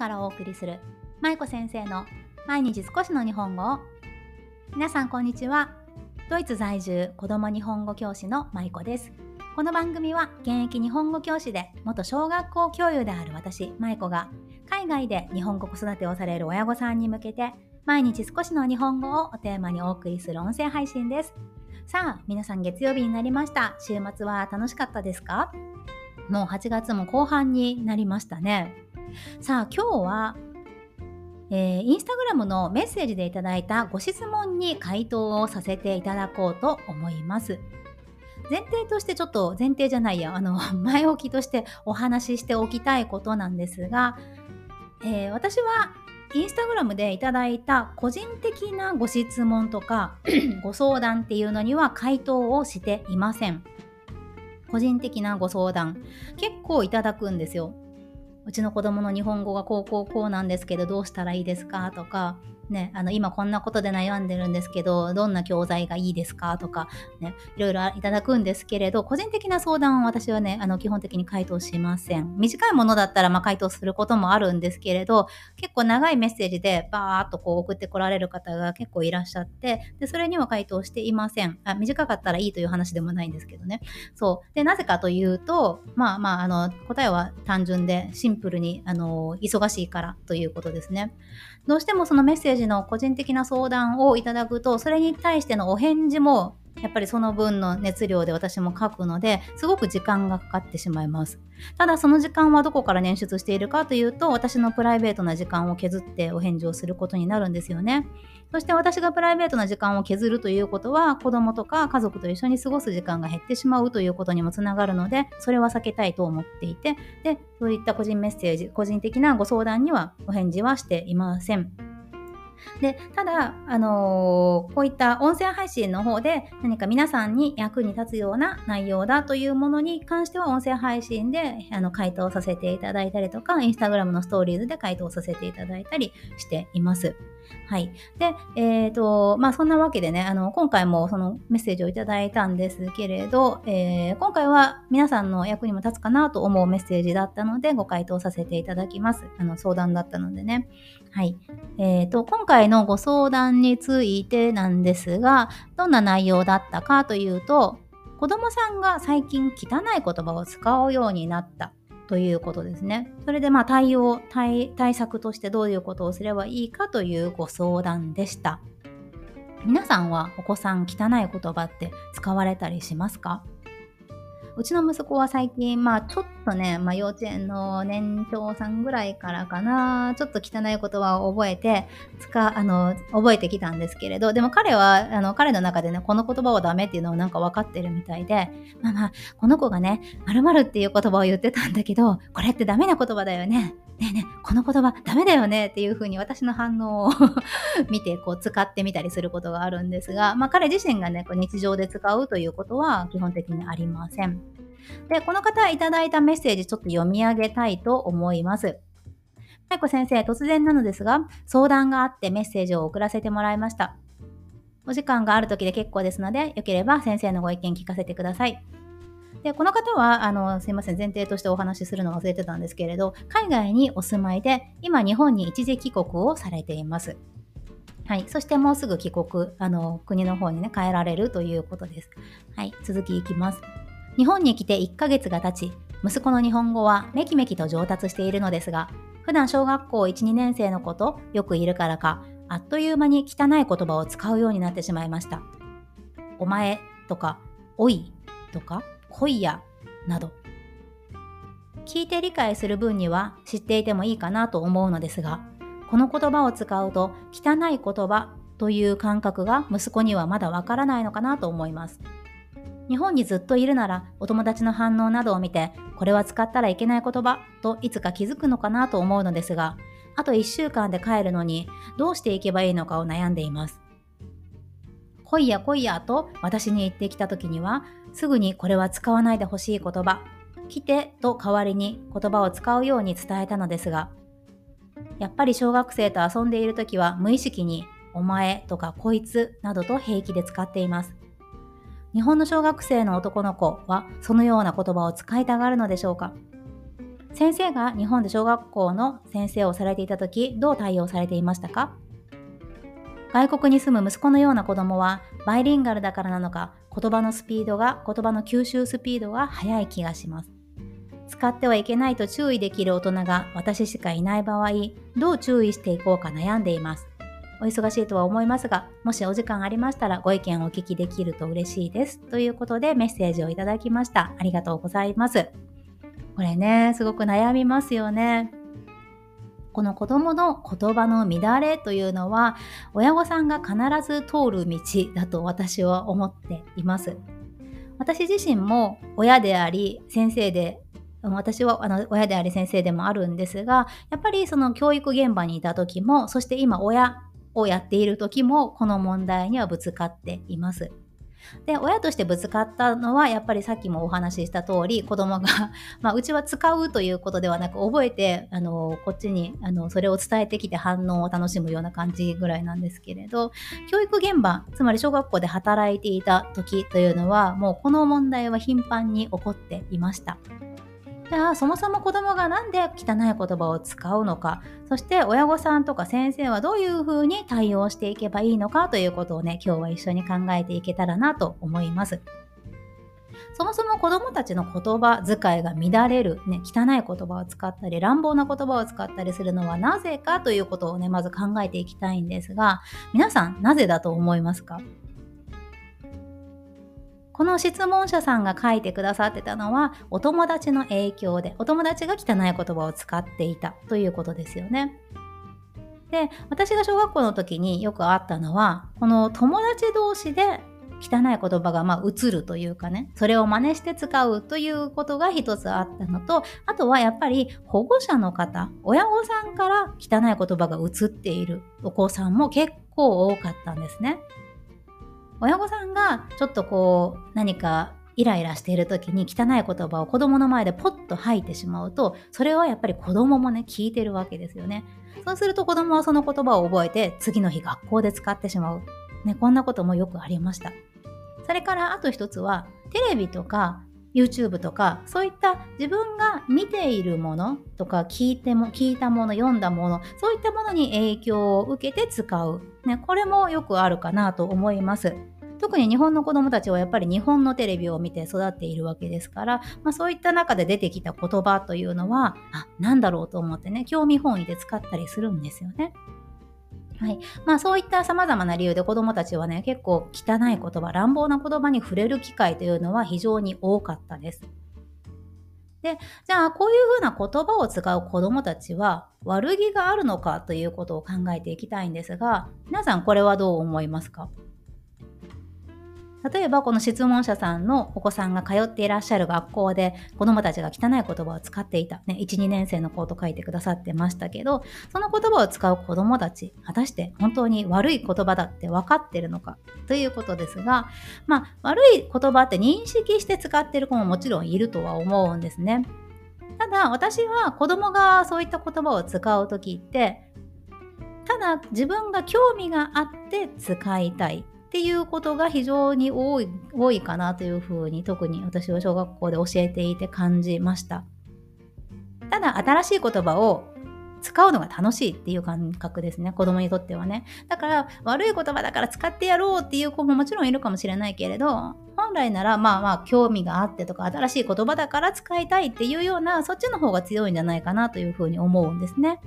からお送りする舞子先生の毎日少しの日本語を。皆さんこんにちは。ドイツ在住子供日本語教師の舞子です。この番組は現役日本語教師で元小学校教諭である私舞子が海外で日本語子育てをされる親御さんに向けて毎日少しの日本語をテーマにお送りする音声配信です。さあ皆さん月曜日になりました。週末は楽しかったですか？もう8月も後半になりましたね。さあ今日は、えー、インスタグラムのメッセージでいただいたご質問に回答をさせていただこうと思います。前提としてちょっと前提じゃないやあの 前置きとしてお話ししておきたいことなんですが、えー、私はインスタグラムでいただいた個人的なご質問とか ご相談っていうのには回答をしていません。個人的なご相談結構いただくんですよ。うちの子供の日本語がこうこうこうなんですけどどうしたらいいですか？とかね、あの今こんなことで悩んでるんですけどどんな教材がいいですかとか、ね、いろいろいただくんですけれど個人的な相談は私はねあの基本的に回答しません。短いものだったらまあ回答することもあるんですけれど結構長いメッセージでバーっとこう送ってこられる方が結構いらっしゃってでそれには回答していません。あ短かったらいいという話でもないんですけどね。そう。でなぜかというとまあまああの答えは単純でシンプルにあの忙しいからということですね。どうしてもそのメッセージの個人的な相談をいただくとそれに対してのお返事もやっぱりその分の熱量で私も書くのですごく時間がかかってしまいます。ただその時間はどこから捻出しているかというと私のプライベートな時間を削ってお返事をすることになるんですよね。そして私がプライベートな時間を削るということは子供とか家族と一緒に過ごす時間が減ってしまうということにもつながるのでそれは避けたいと思っていてでそういった個人メッセージ個人的なご相談にはお返事はしていません。でただ、あのー、こういった音声配信の方で何か皆さんに役に立つような内容だというものに関しては音声配信であの回答させていただいたりとかインスタグラムのストーリーズで回答させていただいたりしています。はい。で、えっ、ー、と、まあそんなわけでね、あの、今回もそのメッセージをいただいたんですけれど、えー、今回は皆さんの役にも立つかなと思うメッセージだったのでご回答させていただきます。あの、相談だったのでね。はい。えっ、ー、と、今回のご相談についてなんですが、どんな内容だったかというと、子供さんが最近汚い言葉を使うようになったということですね。それでまあ対応対、対策としてどういうことをすればいいかというご相談でした。皆さんはお子さん汚い言葉って使われたりしますか？うちの息子は最近、まあちょっとね、まあ幼稚園の年長さんぐらいからかな、ちょっと汚い言葉を覚えて、使、あの、覚えてきたんですけれど、でも彼は、あの、彼の中でね、この言葉はダメっていうのをなんか分かってるみたいで、まあまあ、この子がね、〇〇っていう言葉を言ってたんだけど、これってダメな言葉だよね。ねえねえ、この言葉ダメだよねっていうふうに私の反応を 見てこう使ってみたりすることがあるんですが、まあ、彼自身がね、こう日常で使うということは基本的にありません。で、この方いただいたメッセージちょっと読み上げたいと思います。はいこ先生、突然なのですが、相談があってメッセージを送らせてもらいました。お時間がある時で結構ですので、よければ先生のご意見聞かせてください。で、この方は、あの、すいません、前提としてお話しするの忘れてたんですけれど、海外にお住まいで、今日本に一時帰国をされています。はい。そしてもうすぐ帰国、あの、国の方にね、帰られるということです。はい。続きいきます。日本に来て1ヶ月が経ち、息子の日本語はめきめきと上達しているのですが、普段小学校1、2年生の子とよくいるからか、あっという間に汚い言葉を使うようになってしまいました。お前とか、おいとか、恋やなど。聞いて理解する分には知っていてもいいかなと思うのですがこの言葉を使うと汚い言葉という感覚が息子にはまだわからないのかなと思います。日本にずっといるならお友達の反応などを見てこれは使ったらいけない言葉といつか気づくのかなと思うのですがあと1週間で帰るのにどうしていけばいいのかを悩んでいます来いや来いやと私に言ってきた時にはすぐにこれは使わないでほしい言葉来てと代わりに言葉を使うように伝えたのですがやっぱり小学生と遊んでいる時は無意識にお前とかこいつなどと平気で使っています。日本の小学生の男の子はそのような言葉を使いたがるのでしょうか？先生が日本で小学校の先生をされていた時どう対応されていましたか？外国に住む息子のような子供はバイリンガルだからなのか言葉のスピードが言葉の吸収スピードが速い気がします。使ってはいけないと注意できる大人が私しかいない場合どう注意していこうか悩んでいます。お忙しいとは思いますがもしお時間ありましたらご意見をお聞きできると嬉しいです。ということでメッセージをいただきました。ありがとうございます。これねすごく悩みますよね。この子供の言葉の乱れというのは親御さんが必ず通る道だと私は思っています。私自身も親であり先生で私はあの親であり先生でもあるんですがやっぱりその教育現場にいた時もそして今親をやっている時もこの問題にはぶつかっています。で親としてぶつかったのはやっぱりさっきもお話しした通り子供が まあ、うちは使うということではなく覚えてあのこっちにあのそれを伝えてきて反応を楽しむような感じぐらいなんですけれど教育現場つまり小学校で働いていた時というのはもうこの問題は頻繁に起こっていました。じゃあそもそも子供が何で汚い言葉を使うのかそして親御さんとか先生はどういうふうに対応していけばいいのかということをね今日は一緒に考えていけたらなと思います。そもそも子供たちの言葉遣いが乱れる、ね、汚い言葉を使ったり乱暴な言葉を使ったりするのはなぜかということをねまず考えていきたいんですが皆さんなぜだと思いますか？この質問者さんが書いてくださってたのはお友達の影響でお友達が汚い言葉を使っていたということですよね。で私が小学校の時によくあったのはこの友達同士で汚い言葉がまあ映るというかねそれを真似して使うということが一つあったのとあとはやっぱり保護者の方親御さんから汚い言葉が映っているお子さんも結構多かったんですね。親御さんがちょっとこう何かイライラしている時に汚い言葉を子供の前でポッと吐いてしまうとそれはやっぱり子供もね聞いてるわけですよね。そうすると子供はその言葉を覚えて次の日学校で使ってしまう、ね、こんなこともよくありました。それからあと一つはテレビとか YouTube とかそういった自分が見ているものとか聞いても聞いたもの読んだものそういったものに影響を受けて使う、ね、これもよくあるかなと思います特に日本の子どもたちはやっぱり日本のテレビを見て育っているわけですから、まあ、そういった中で出てきた言葉というのはあ何だろうと思ってね興味本位で使ったりするんですよね。はいまあ、そういった様々な理由で子供たちはね結構汚い言葉乱暴な言葉に触れる機会というのは非常に多かったです。でじゃあこういうふうな言葉を使う子供たちは悪気があるのかということを考えていきたいんですが皆さんこれはどう思いますか？例えばこの質問者さんのお子さんが通っていらっしゃる学校で子どもたちが汚い言葉を使っていた、ね、12年生の子と書いてくださってましたけどその言葉を使う子どもたち果たして本当に悪い言葉だって分かってるのか？ということですが、まあ、悪い言葉って認識して使ってる子ももちろんいるとは思うんですね。ただ私は子供がそういった言葉を使う時ってただ自分が興味があって使いたい。っていうことが非常に多い多いかなというふうに特に私は小学校で教えていて感じました。ただ新しい言葉を使うのが楽しいっていう感覚ですね子供にとってはねだから悪い言葉だから使ってやろうっていう子ももちろんいるかもしれないけれど本来ならまあまあ興味があってとか新しい言葉だから使いたいっていうようなそっちの方が強いんじゃないかなというふうに思うんですね。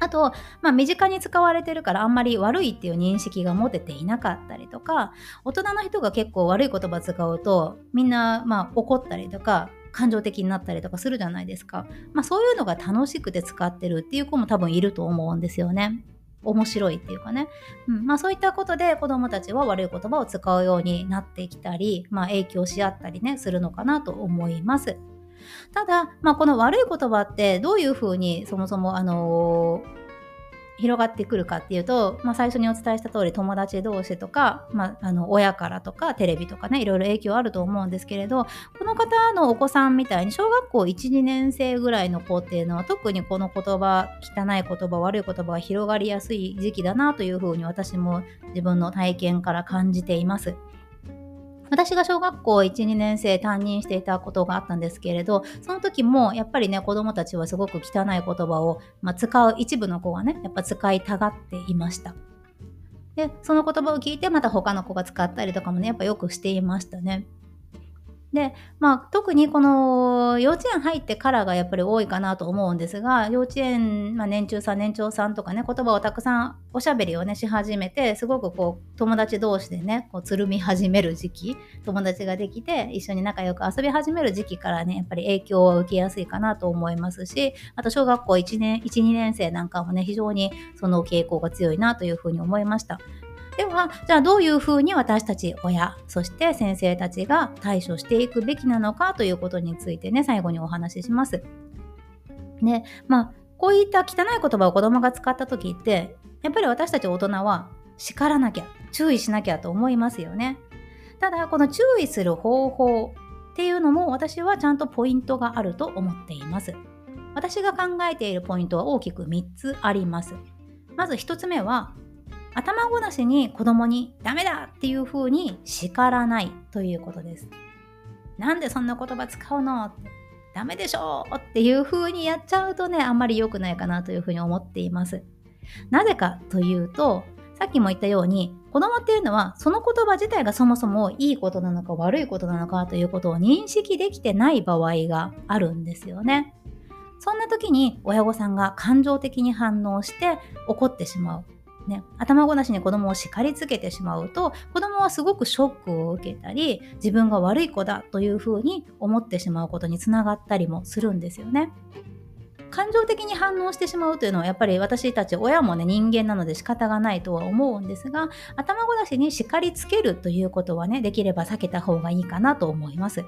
あと、まあ、身近に使われてるからあんまり悪いっていう認識が持てていなかったりとか大人の人が結構悪い言葉使うとみんな、まあ、怒ったりとか感情的になったりとかするじゃないですか、まあ、そういうのが楽しくて使ってるっていう子も多分いると思うんですよね。面白いっていうかね、うんまあ、そういったことで子どもたちは悪い言葉を使うようになってきたり、まあ、影響し合ったりねするのかなと思います。ただ、まあ、この悪い言葉ってどういうふうにそもそも、あのー広がってくるかっていうと、まあ、最初にお伝えした通り友達同士とか、まあ、あの親からとかテレビとかねいろいろ影響あると思うんですけれどこの方のお子さんみたいに小学校12年生ぐらいの子っていうのは特にこの言葉汚い言葉悪い言葉が広がりやすい時期だなというふうに私も自分の体験から感じています。私が小学校1、2年生担任していたことがあったんですけれど、その時もやっぱりね、子供たちはすごく汚い言葉を、まあ、使う一部の子はね、やっぱ使いたがっていました。で、その言葉を聞いてまた他の子が使ったりとかもね、やっぱよくしていましたね。で、まあ、特にこの幼稚園入ってからがやっぱり多いかなと思うんですが、幼稚園、まあ、年中さん、年長さんとかね、言葉をたくさんおしゃべりをね、し始めて、すごくこう、友達同士でね、こう、つるみ始める時期、友達ができて、一緒に仲良く遊び始める時期からね、やっぱり影響を受けやすいかなと思いますし、あと小学校1年、1、2年生なんかもね、非常にその傾向が強いなというふうに思いました。では、じゃあどういうふうに私たち親、そして先生たちが対処していくべきなのかということについてね、最後にお話しします。ね、まあ、こういった汚い言葉を子供が使った時って、やっぱり私たち大人は叱らなきゃ、注意しなきゃと思いますよね。ただ、この注意する方法っていうのも私はちゃんとポイントがあると思っています。私が考えているポイントは大きく3つあります。まず1つ目は、頭ごなしに子供にダメだっていう風に叱らないということです。なんでそんな言葉使うの？ダメでしょっていう風にやっちゃうとね、あんまり良くないかなという風に思っています。なぜかというと、さっきも言ったように、子供っていうのはその言葉自体がそもそもいいことなのか悪いことなのかということを認識できてない場合があるんですよね。そんな時に親御さんが感情的に反応して怒ってしまう。ね、頭ごなしに子供を叱りつけてしまうと子供はすごくショックを受けたり自分が悪い子だというふうに思ってしまうことにつながったりもするんですよね。感情的に反応してしまうというのはやっぱり私たち親もね人間なので仕方がないとは思うんですが頭ごなしに叱りつけるということはねできれば避けた方がいいかなと思います。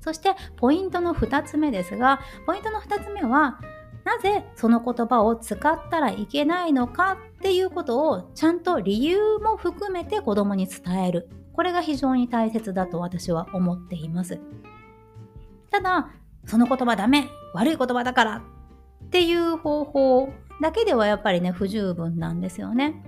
そしてポイントの2つ目ですがポイントの2つ目はなぜその言葉を使ったらいけないのかっていうことをちゃんと理由も含めて子供に伝える。これが非常に大切だと私は思っています。ただ、その言葉ダメ悪い言葉だからっていう方法だけではやっぱりね、不十分なんですよね。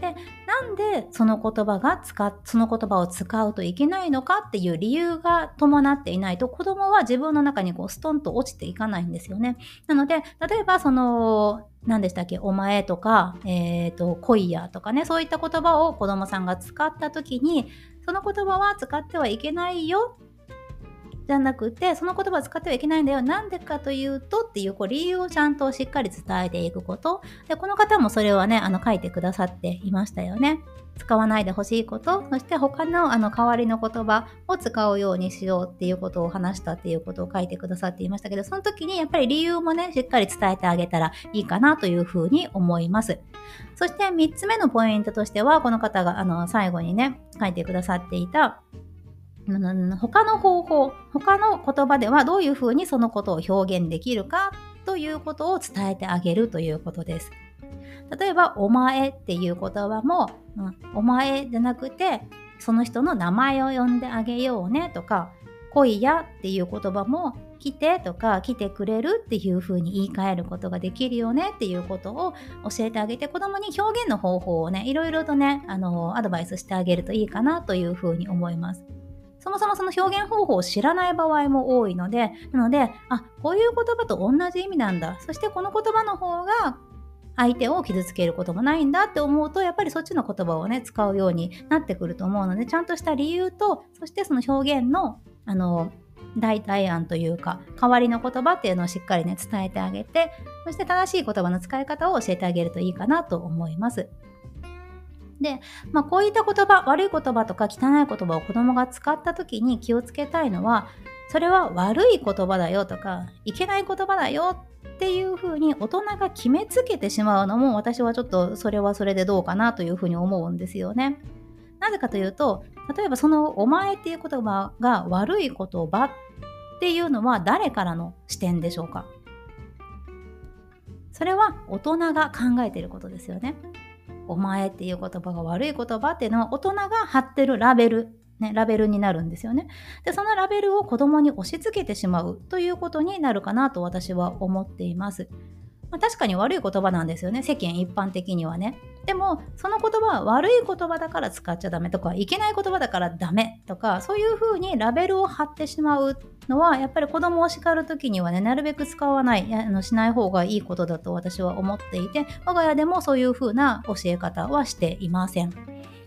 で、なんでその言葉が使その言葉を使うといけないのかっていう理由が伴っていないと子供は自分の中にこうストンと落ちていかないんですよね。なので、例えばその、何でしたっけ、お前とか、えっ、ー、と、恋やとかね、そういった言葉を子供さんが使った時に、その言葉は使ってはいけないよじゃなくて、その言葉を使ってはいけないんだよ。なんでかというとっていうこう理由をちゃんとしっかり伝えていくこと。で、この方もそれはね、あの書いてくださっていましたよね。使わないでほしいこと、そして他のあの代わりの言葉を使うようにしようっていうことを話したっていうことを書いてくださっていましたけど、その時にやっぱり理由もね、しっかり伝えてあげたらいいかなというふうに思います。そして3つ目のポイントとしては、この方があの最後にね、書いてくださっていた、他の方法、他の言葉ではどういうふうにそのことを表現できるかということを伝えてあげるということです。例えば、お前っていう言葉も、お前じゃなくて、その人の名前を呼んであげようねとか、恋やっていう言葉も来てとか来てくれるっていう風に言い換えることができるよねっていうことを教えてあげて子供に表現の方法をねいろいろとねあのアドバイスしてあげるといいかなという風に思います。そもそもその表現方法を知らない場合も多いので、なので、あ、こういう言葉と同じ意味なんだ。そしてこの言葉の方が相手を傷つけることもないんだって思うと、やっぱりそっちの言葉をね、使うようになってくると思うので、ちゃんとした理由と、そしてその表現の、あの、代替案というか、代わりの言葉っていうのをしっかりね、伝えてあげて、そして正しい言葉の使い方を教えてあげるといいかなと思います。で、まあ、こういった言葉、悪い言葉とか汚い言葉を子供が使った時に気をつけたいのは、それは悪い言葉だよとか、いけない言葉だよっていうふうに大人が決めつけてしまうのも私はちょっとそれはそれでどうかなというふうに思うんですよね。なぜかというと、例えばそのお前っていう言葉が悪い言葉っていうのは誰からの視点でしょうか？それは大人が考えていることですよね。お前っていう言葉が悪い言葉っていうのは大人が貼ってるラベル、ね、ラベルになるんですよね。で、そのラベルを子供に押し付けてしまうということになるかなと私は思っています。まあ、確かに悪い言葉なんですよね世間一般的にはねでもその言葉は悪い言葉だから使っちゃダメとかいけない言葉だからダメとかそういうふうにラベルを貼ってしまうのはやっぱり子供を叱る時にはねなるべく使わないあのしない方がいいことだと私は思っていて我が家でもそういうふうな教え方はしていません。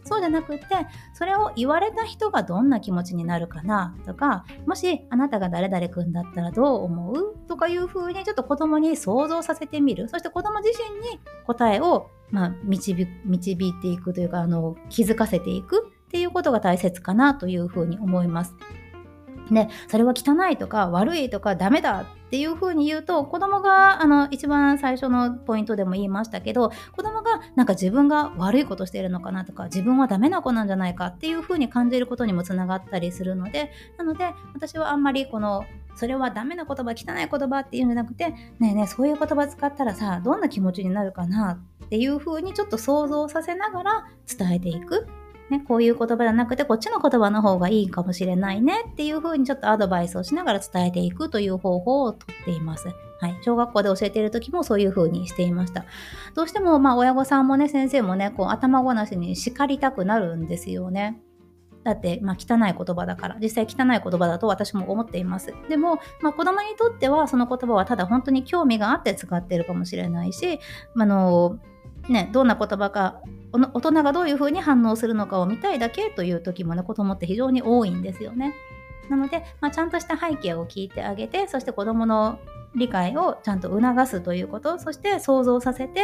そうじゃなくってそれを言われた人がどんな気持ちになるかなとかもしあなたが誰々君だったらどう思うとかいうふうにちょっと子供に想像させてみるそして子供自身に答えを、まあ、導導いていくというかあの気づかせていくっていうことが大切かなというふうに思います。で、それは汚いとか悪いとかダメだっていうふうに言うと子供があの一番最初のポイントでも言いましたけど子供がなんか自分が悪いことしているのかなとか自分はダメな子なんじゃないかっていうふうに感じることにもつながったりするのでなので私はあんまりこのそれはダメな言葉汚い言葉っていうんじゃなくてねえねえそういう言葉使ったらさどんな気持ちになるかなっていうふうにちょっと想像させながら伝えていく。ね、こういう言葉じゃなくてこっちの言葉の方がいいかもしれないねっていう風にちょっとアドバイスをしながら伝えていくという方法をとっています。はい、小学校で教えている時もそういう風にしていました。どうしてもまあ親御さんもね先生もねこう頭ごなしに叱りたくなるんですよね。だって、まあ、汚い言葉だから実際汚い言葉だと私も思っていますでも、まあ、子供にとってはその言葉はただ本当に興味があって使っているかもしれないし、あのね、どんな言葉か大人がどういうふうに反応するのかを見たいだけという時もね子供って非常に多いんですよね。なので、まあ、ちゃんとした背景を聞いてあげてそして子供の理解をちゃんと促すということそして想像させて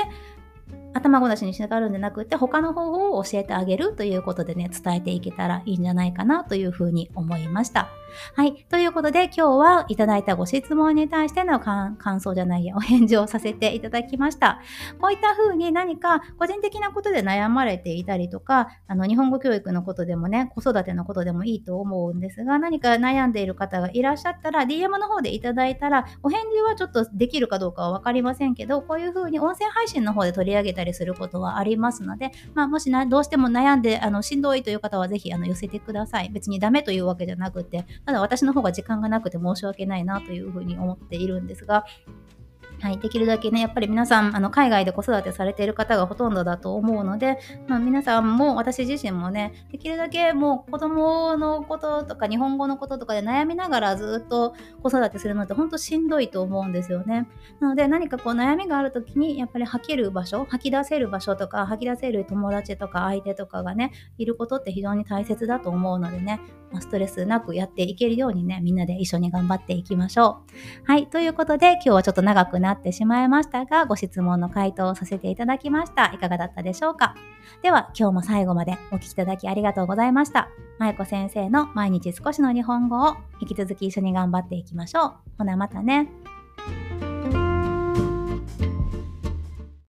頭ごなしにしながるんじゃなくて他の方法を教えてあげるということでね伝えていけたらいいんじゃないかなというふうに思いました。はい。ということで、今日はいただいたご質問に対しての感想じゃないや、お返事をさせていただきました。こういった風に何か個人的なことで悩まれていたりとか、あの、日本語教育のことでもね、子育てのことでもいいと思うんですが、何か悩んでいる方がいらっしゃったら、DM の方でいただいたら、お返事はちょっとできるかどうかはわかりませんけど、こういう風に音声配信の方で取り上げたりすることはありますので、まあ、もしな、どうしても悩んで、あの、しんどいという方はぜひ、あの、寄せてください。別にダメというわけじゃなくて、ただ私の方が時間がなくて申し訳ないなというふうに思っているんですが、はい、できるだけね、やっぱり皆さん、あの海外で子育てされている方がほとんどだと思うので、まあ、皆さんも私自身もね、できるだけもう子供のこととか日本語のこととかで悩みながらずっと子育てするのって本当しんどいと思うんですよね。なので何かこう悩みがある時にやっぱり吐ける場所、吐き出せる場所とか吐き出せる友達とか相手とかがね、いることって非常に大切だと思うのでね、ま、ストレスなくやっていけるようにね、みんなで一緒に頑張っていきましょう。はい、ということで今日はちょっと長くなってしまいましたが、ご質問の回答をさせていただきました。いかがだったでしょうか？では今日も最後までお聴きいただきありがとうございました。まゆこ先生の毎日少しの日本語を引き続き一緒に頑張っていきましょう。ほなまたね。